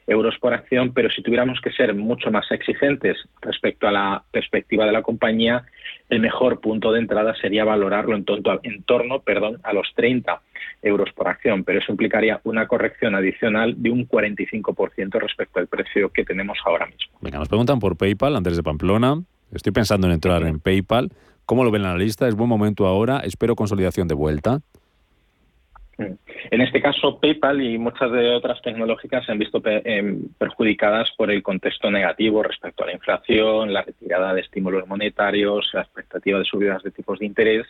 euros por acción, pero si tuviéramos que ser mucho más exigentes respecto a la perspectiva de la compañía, el mejor punto de entrada sería valorarlo en, torno, a los 30 euros por acción, pero eso implicaría una corrección adicional de un 45% respecto al precio que tenemos ahora mismo. Venga, nos preguntan por PayPal, Andrés de Pamplona. Estoy pensando en entrar en PayPal. ¿Cómo lo ven la lista? ¿Es buen momento ahora? ¿Espero consolidación de vuelta? En este caso, PayPal y muchas de otras tecnológicas se han visto em, perjudicadas por el contexto negativo respecto a la inflación, la retirada de estímulos monetarios, la expectativa de subidas de tipos de interés.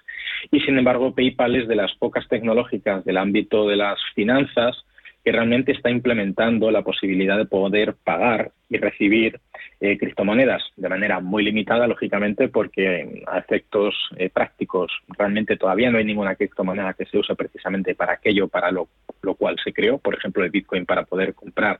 Y sin embargo, PayPal es de las pocas tecnológicas del ámbito de las finanzas que realmente está implementando la posibilidad de poder pagar y recibir eh, criptomonedas de manera muy limitada, lógicamente, porque a efectos eh, prácticos realmente todavía no hay ninguna criptomoneda que se use precisamente para aquello para lo, lo cual se creó, por ejemplo, el Bitcoin para poder comprar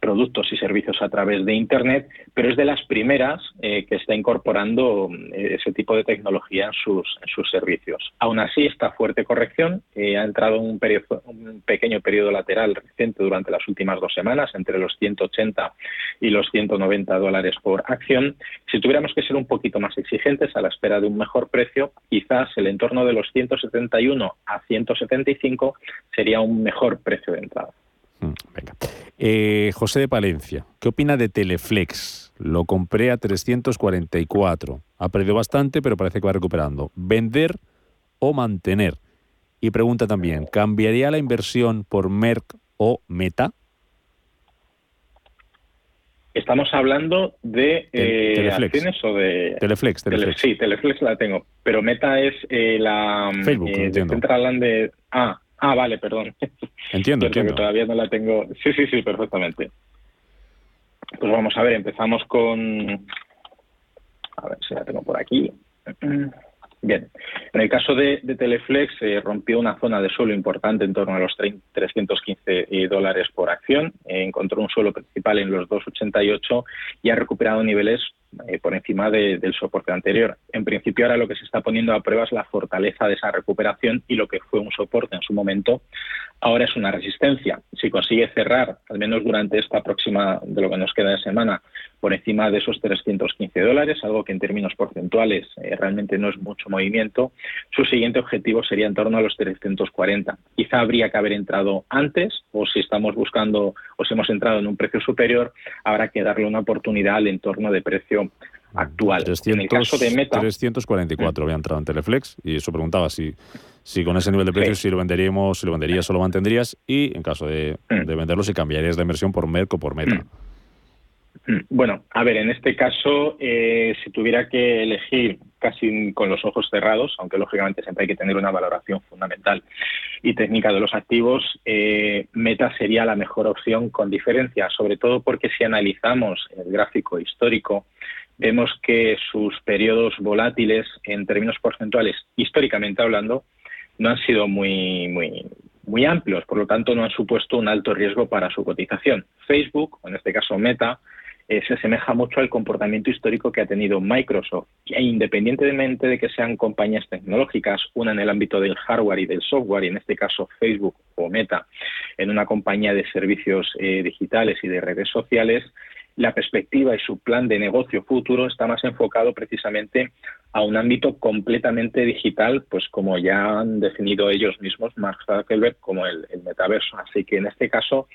productos y servicios a través de Internet, pero es de las primeras eh, que está incorporando eh, ese tipo de tecnología en sus, servicios. Aún así, esta fuerte corrección ha entrado en un, periodo, un pequeño periodo lateral reciente durante las últimas dos semanas, entre los 180 y los 190 dólares por acción. Si tuviéramos que ser un poquito más exigentes a la espera de un mejor precio, quizás el entorno de los 171 a 175 sería un mejor precio de entrada. Mm, venga. Eh, José de Palencia, ¿qué opina de Teleflex? Lo compré a 344. Ha perdido bastante, pero parece que va recuperando. ¿Vender o mantener? Y pregunta también, ¿cambiaría la inversión por Merck o Meta? Estamos hablando de eh, acciones o de... Teleflex, Teleflex. sí, Teleflex la tengo. Pero Meta es eh, la... Facebook, eh, entiendo. Central de... Ah, Ah, vale, perdón. Entiendo, entiendo. Que todavía no la tengo. Sí, sí, sí, perfectamente. Pues vamos a ver, empezamos con. A ver si la tengo por aquí. Bien, en el caso de, Teleflex se rompió una zona de suelo importante en torno a los 315 eh, dólares por acción, encontró un suelo principal en los 2,88 y ha recuperado niveles eh, por encima del soporte anterior. En principio ahora lo que se está poniendo a prueba es la fortaleza de esa recuperación y lo que fue un soporte en su momento ahora es una resistencia. Si consigue cerrar, al menos durante esta próxima de lo que nos queda de semana, por encima de esos 315 dólares, algo que en términos porcentuales eh, realmente no es mucho movimiento, su siguiente objetivo sería en torno a los 340. Quizá habría que haber entrado antes o si estamos buscando o si hemos entrado en un precio superior, habrá que darle una oportunidad al entorno de precio actual. 300, en el caso de Meta... 344 había entrado en Teleflex y eso preguntaba si, si con ese nivel de precios si lo venderíamos, si lo venderías o lo mantendrías. Y en caso de, de venderlo si cambiarías de inversión por Merck o por Meta. Bueno, a ver, en este caso, eh, si tuviera que elegir casi con los ojos cerrados, aunque lógicamente siempre hay que tener una valoración fundamental y técnica de los activos, eh, Meta sería la mejor opción con diferencia, sobre todo porque si analizamos el gráfico histórico, vemos que sus periodos volátiles en términos porcentuales, históricamente hablando, no han sido muy, muy, muy amplios, por lo tanto no han supuesto un alto riesgo para su cotización. Facebook, o en este caso Meta, eh, se asemeja mucho al comportamiento histórico que ha tenido Microsoft. E independientemente de que sean compañías tecnológicas, una en el ámbito del hardware y del software, y en este caso Facebook o Meta, en una compañía de servicios eh, digitales y de redes sociales, la perspectiva y su plan de negocio futuro está más enfocado precisamente a un ámbito completamente digital, pues como ya han definido ellos mismos, Mark Zuckerberg, como el, metaverso. Así que en este caso,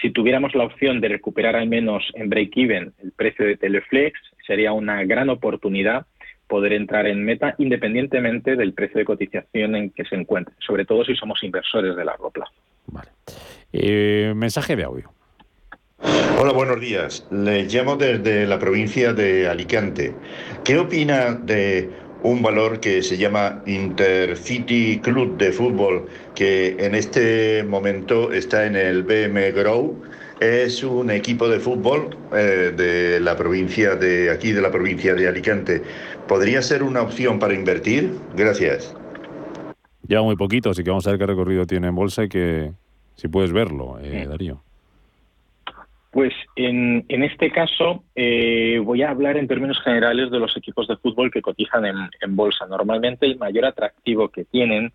si tuviéramos la opción de recuperar al menos en break-even el precio de Teleflex, sería una gran oportunidad poder entrar en meta independientemente del precio de cotización en que se encuentre, sobre todo si somos inversores de largo plazo. Eh, mensaje de audio. Hola, buenos días. Le llamo desde la provincia de Alicante. ¿Qué opina de un valor que se llama Intercity Club de Fútbol, que en este momento está en el BM Grow? Es un equipo de fútbol eh, de la provincia de aquí, de la provincia de Alicante. ¿Podría ser una opción para invertir? Gracias. Lleva muy poquito, así que vamos a ver qué recorrido tiene en bolsa y que si puedes verlo, eh, Darío. Pues en, este caso eh, voy a hablar en términos generales de los equipos de fútbol que cotizan en, bolsa. Normalmente el mayor atractivo que tienen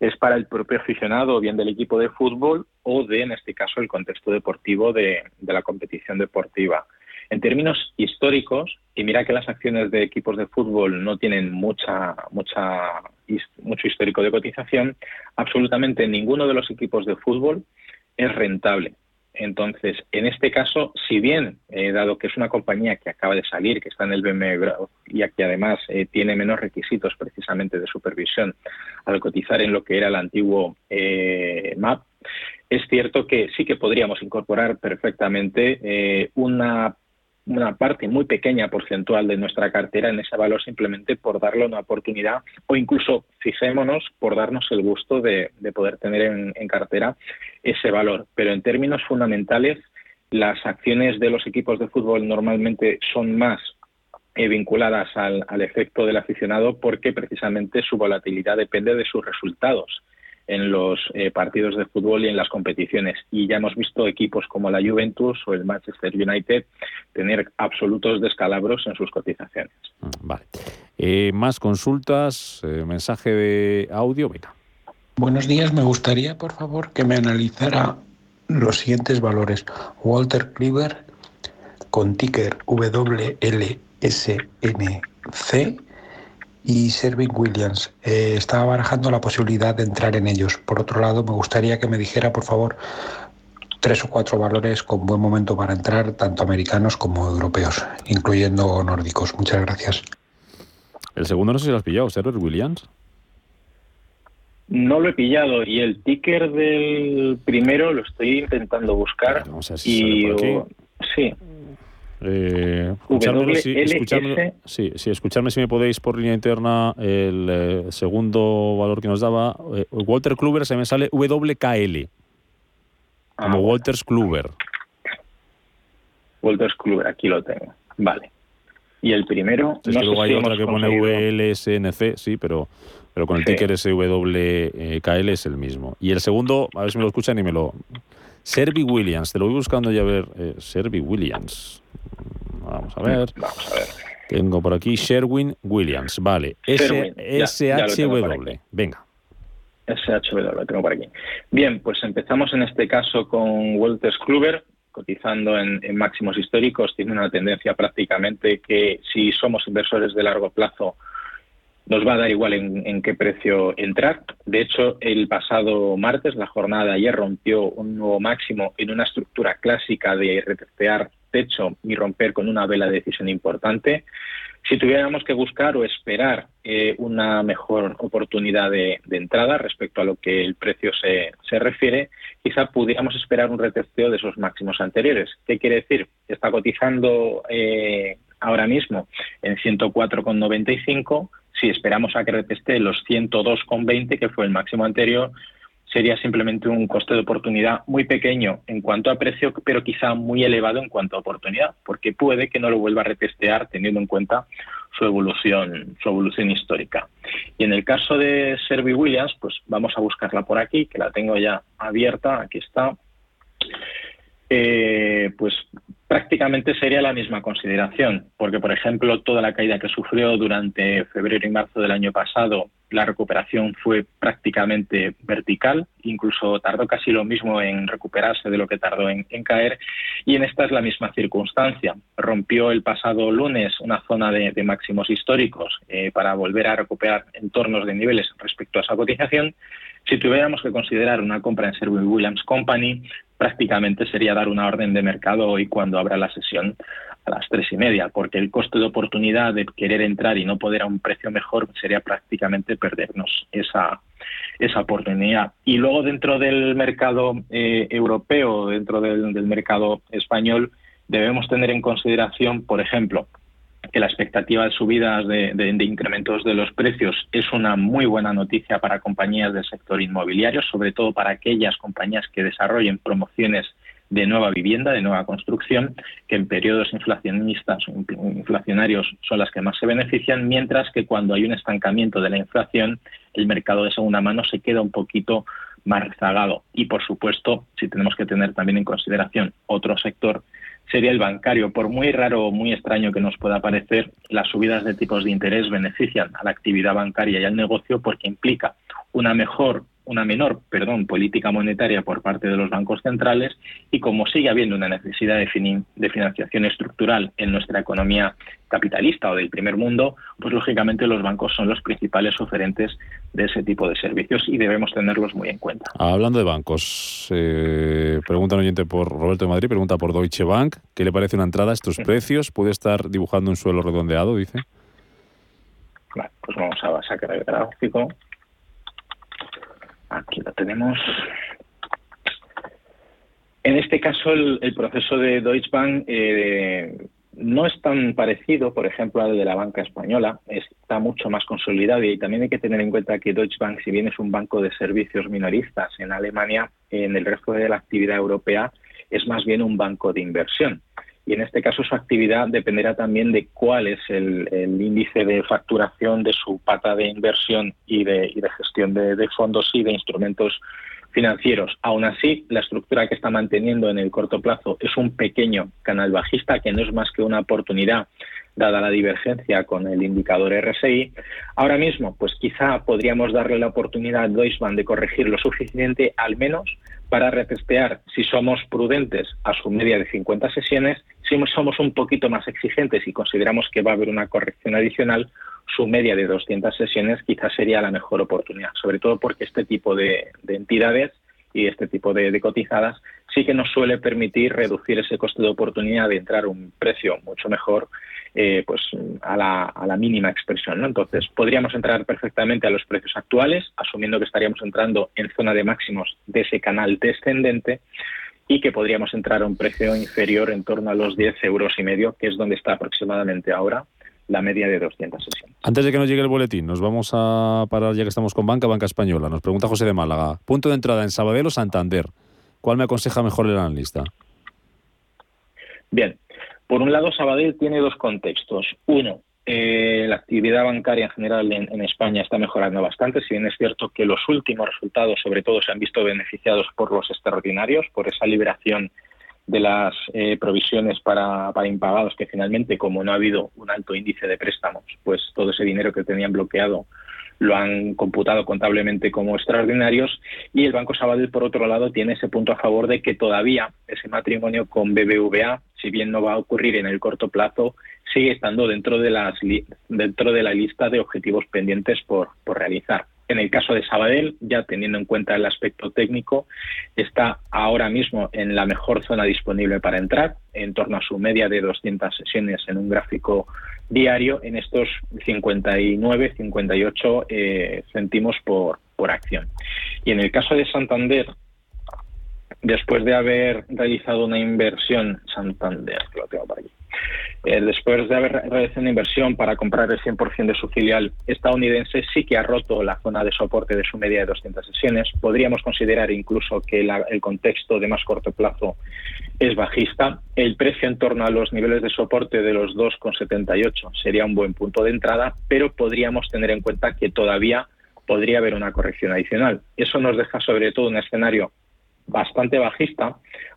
es para el propio aficionado, o bien del equipo de fútbol o de, en este caso, el contexto deportivo de, la competición deportiva. En términos históricos, y mira que las acciones de equipos de fútbol no tienen mucha, mucha, mucho histórico de cotización, absolutamente ninguno de los equipos de fútbol es rentable. Entonces, en este caso, si bien, eh, dado que es una compañía que acaba de salir, que está en el BMW y que además eh, tiene menos requisitos precisamente de supervisión al cotizar en lo que era el antiguo eh, MAP, es cierto que sí que podríamos incorporar perfectamente una una parte muy pequeña porcentual de nuestra cartera en ese valor simplemente por darle una oportunidad o incluso fijémonos por darnos el gusto de, poder tener en, cartera ese valor. Pero en términos fundamentales, las acciones de los equipos de fútbol normalmente son más eh, vinculadas al, al efecto del aficionado porque precisamente su volatilidad depende de sus resultados en los eh, partidos de fútbol y en las competiciones. Y ya hemos visto equipos como la Juventus o el Manchester United tener absolutos descalabros en sus cotizaciones. Mm, vale. Eh, más consultas, eh, mensaje de audio, venga. Buenos días, me gustaría por favor que me analizara los siguientes valores. Walter Cleaver con ticker WLSNC y Serving Williams. Eh, estaba barajando la posibilidad de entrar en ellos. Por otro lado, me gustaría que me dijera, por favor, tres o cuatro valores con buen momento para entrar, tanto americanos como europeos, incluyendo nórdicos. Muchas gracias. El segundo no sé si lo has pillado, Serving Williams. No lo he pillado y el ticker del primero lo estoy intentando buscar. Vamos a ver si y sale por aquí. o- sí, Eh, sí, sí, escucharme si me podéis por línea interna el eh, segundo valor que nos daba. eh, Walter Kluber se me sale WKL. Como Walters Kluber. Walter Kluber, aquí lo tengo. Vale. Y el primero, Es no que luego hay si otra que pone VLSNC, sí, pero, pero con el Sí. ticker SWKL es el mismo. Y el segundo, a ver si me lo escuchan y me lo... Servi Williams, te lo voy buscando ya a ver. Eh, Servi Williams. Vamos a ver. Vamos a ver. Tengo por aquí Sherwin Williams. Vale. Sherwin, ya SHW. Venga. SHW, lo tengo por aquí. Bien, pues empezamos en este caso con Walter Kluber, cotizando en, en máximos históricos. Tiene una tendencia prácticamente que si somos inversores de largo plazo nos va a dar igual en, qué precio entrar. De hecho, el pasado martes, la jornada de ayer, rompió un nuevo máximo en una estructura clásica de retestear techo y romper con una vela de decisión importante. Si tuviéramos que buscar o esperar eh, una mejor oportunidad de, de entrada respecto a lo que el precio se, se refiere, quizá pudiéramos esperar un retesteo de esos máximos anteriores. ¿Qué quiere decir? Está cotizando eh, ahora mismo en 104,95. Si esperamos a que reteste los 102,20, que fue el máximo anterior, sería simplemente un coste de oportunidad muy pequeño en cuanto a precio, pero quizá muy elevado en cuanto a oportunidad, porque puede que no lo vuelva a retestear teniendo en cuenta su evolución, su evolución histórica. Y en el caso de Servi Williams, pues vamos a buscarla por aquí, que la tengo ya abierta, aquí está. Eh, pues prácticamente sería la misma consideración, porque por ejemplo toda la caída que sufrió durante febrero y marzo del año pasado, la recuperación fue prácticamente vertical, incluso tardó casi lo mismo en recuperarse de lo que tardó en, caer, y en esta es la misma circunstancia. Rompió el pasado lunes una zona de, de máximos históricos eh, para volver a recuperar entornos de niveles respecto a esa cotización. Si tuviéramos que considerar una compra en Sherwin Williams Company, prácticamente sería dar una orden de mercado hoy cuando abra la sesión a las tres y media, porque el coste de oportunidad de querer entrar y no poder a un precio mejor sería prácticamente perdernos esa, esa oportunidad. Y luego dentro del mercado eh, europeo, dentro del, del mercado español, debemos tener en consideración, por ejemplo, que la expectativa de subidas de, incrementos de los precios es una muy buena noticia para compañías del sector inmobiliario, sobre todo para aquellas compañías que desarrollen promociones de nueva vivienda, de nueva construcción, que en periodos inflacionistas inflacionarios son las que más se benefician, mientras que cuando hay un estancamiento de la inflación, el mercado de segunda mano se queda un poquito más rezagado. Y, por supuesto, si tenemos que tener también en consideración otro sector, sería el bancario. Por muy raro o muy extraño que nos pueda parecer, las subidas de tipos de interés benefician a la actividad bancaria y al negocio porque implica una mejor una menor perdón, política monetaria por parte de los bancos centrales y como sigue habiendo una necesidad de, fin de, financiación estructural en nuestra economía capitalista o del primer mundo, pues lógicamente los bancos son los principales oferentes de ese tipo de servicios y debemos tenerlos muy en cuenta. Hablando de bancos, eh, pregunta un oyente por Roberto de Madrid, pregunta por Deutsche Bank, ¿qué le parece una entrada a estos precios? ¿Puede estar dibujando un suelo redondeado, dice? Vale, pues vamos a sacar el gráfico. Aquí lo tenemos. En este caso, el, proceso de Deutsche Bank eh, no es tan parecido, por ejemplo, al de la banca española. Está mucho más consolidado y también hay que tener en cuenta que Deutsche Bank, si bien es un banco de servicios minoristas en Alemania, en el resto de la actividad europea es más bien un banco de inversión. Y en este caso su actividad dependerá también de cuál es el, índice de facturación de su pata de inversión y de, gestión de, fondos y de instrumentos financieros. Aún así, la estructura que está manteniendo en el corto plazo es un pequeño canal bajista que no es más que una oportunidad dada la divergencia con el indicador RSI. Ahora mismo, pues quizá podríamos darle la oportunidad a Deutsche de corregir lo suficiente, al menos para retestear si somos prudentes a su media de 50 sesiones, si somos un poquito más exigentes y consideramos que va a haber una corrección adicional, su media de 200 sesiones quizás sería la mejor oportunidad, sobre todo porque este tipo de, entidades y este tipo de, cotizadas sí que nos suele permitir reducir ese coste de oportunidad de entrar a un precio mucho mejor eh, pues a la, mínima expresión. Entonces, podríamos entrar perfectamente a los precios actuales, asumiendo que estaríamos entrando en zona de máximos de ese canal descendente y que podríamos entrar a un precio inferior en torno a los 10 euros y medio, que es donde está aproximadamente ahora la media de 200 sesiones. Antes de que nos llegue el boletín, nos vamos a parar ya que estamos con Banca, Banca Española. Nos pregunta José de Málaga, punto de entrada en Sabadell o Santander. ¿Cuál me aconseja mejor el analista? Bien, por un lado, Sabadell tiene dos contextos. Uno, eh, la actividad bancaria en general en, España está mejorando bastante, si bien es cierto que los últimos resultados, sobre todo, se han visto beneficiados por los extraordinarios, por esa liberación de las eh, provisiones para, para, impagados, que finalmente, como no ha habido un alto índice de préstamos, pues todo ese dinero que tenían bloqueado lo han computado contablemente como extraordinarios y el Banco Sabadell, por otro lado, tiene ese punto a favor de que todavía ese matrimonio con BBVA, si bien no va a ocurrir en el corto plazo, sigue estando dentro de, las dentro de la lista de objetivos pendientes por, por realizar. En el caso de Sabadell, ya teniendo en cuenta el aspecto técnico, está ahora mismo en la mejor zona disponible para entrar, en torno a su media de 200 sesiones en un gráfico diario en estos 59, 58 eh, céntimos por, por acción. Y en el caso de Santander, después de haber realizado una inversión, Santander, lo tengo por aquí, eh, después de haber realizado una inversión para comprar el 100% de su filial estadounidense, sí que ha roto la zona de soporte de su media de 200 sesiones. Podríamos considerar incluso que el contexto de más corto plazo es bajista. El precio en torno a los niveles de soporte de los 2,78 sería un buen punto de entrada, pero podríamos tener en cuenta que todavía podría haber una corrección adicional. Eso nos deja sobre todo un escenario bastante bajista,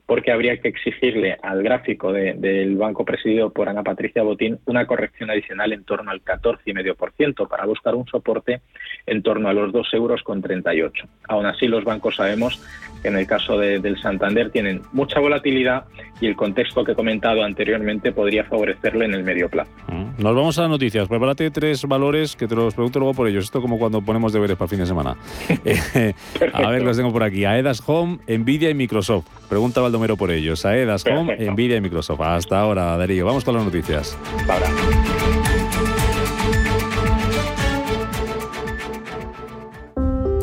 porque habría que exigirle al gráfico del banco presidido por Ana Patricia Botín una corrección adicional en torno al 14,5% para buscar un soporte en torno a los 2 euros con 38. Aún así, los bancos sabemos que en el caso del Santander tienen mucha volatilidad y el contexto que he comentado anteriormente podría favorecerle en el medio plazo. Mm. Nos vamos a las noticias. Prepárate tres valores que te los pregunto luego por ellos. Esto como cuando ponemos deberes para el fin de semana. Eh, a ver, los tengo por aquí. Aedas Home, Nvidia y Microsoft. Pregunta Valdo por ellos. Aedas Home, Nvidia y Microsoft. Hasta ahora, Darío. Vamos con las noticias.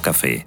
café.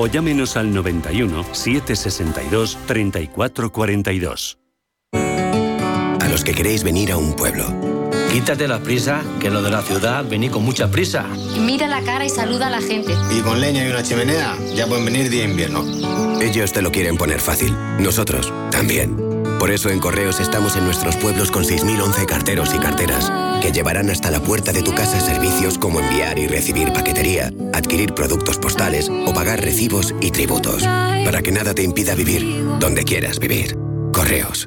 o llámenos al 91 762 3442. A los que queréis venir a un pueblo Quítate la prisa, que lo de la ciudad vení con mucha prisa. Mira la cara y saluda a la gente. Y con leña y una chimenea, ya pueden venir día invierno. Ellos te lo quieren poner fácil. Nosotros también. Por eso en Correos estamos en nuestros pueblos con 6.011 carteros y carteras que llevarán hasta la puerta de tu casa servicios como enviar y recibir paquetería, adquirir productos postales o pagar recibos y tributos. Para que nada te impida vivir donde quieras vivir. Correos.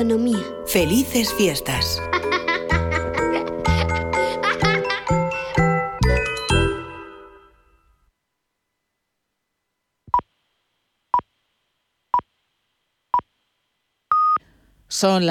Intereconomía. Felices fiestas. Son las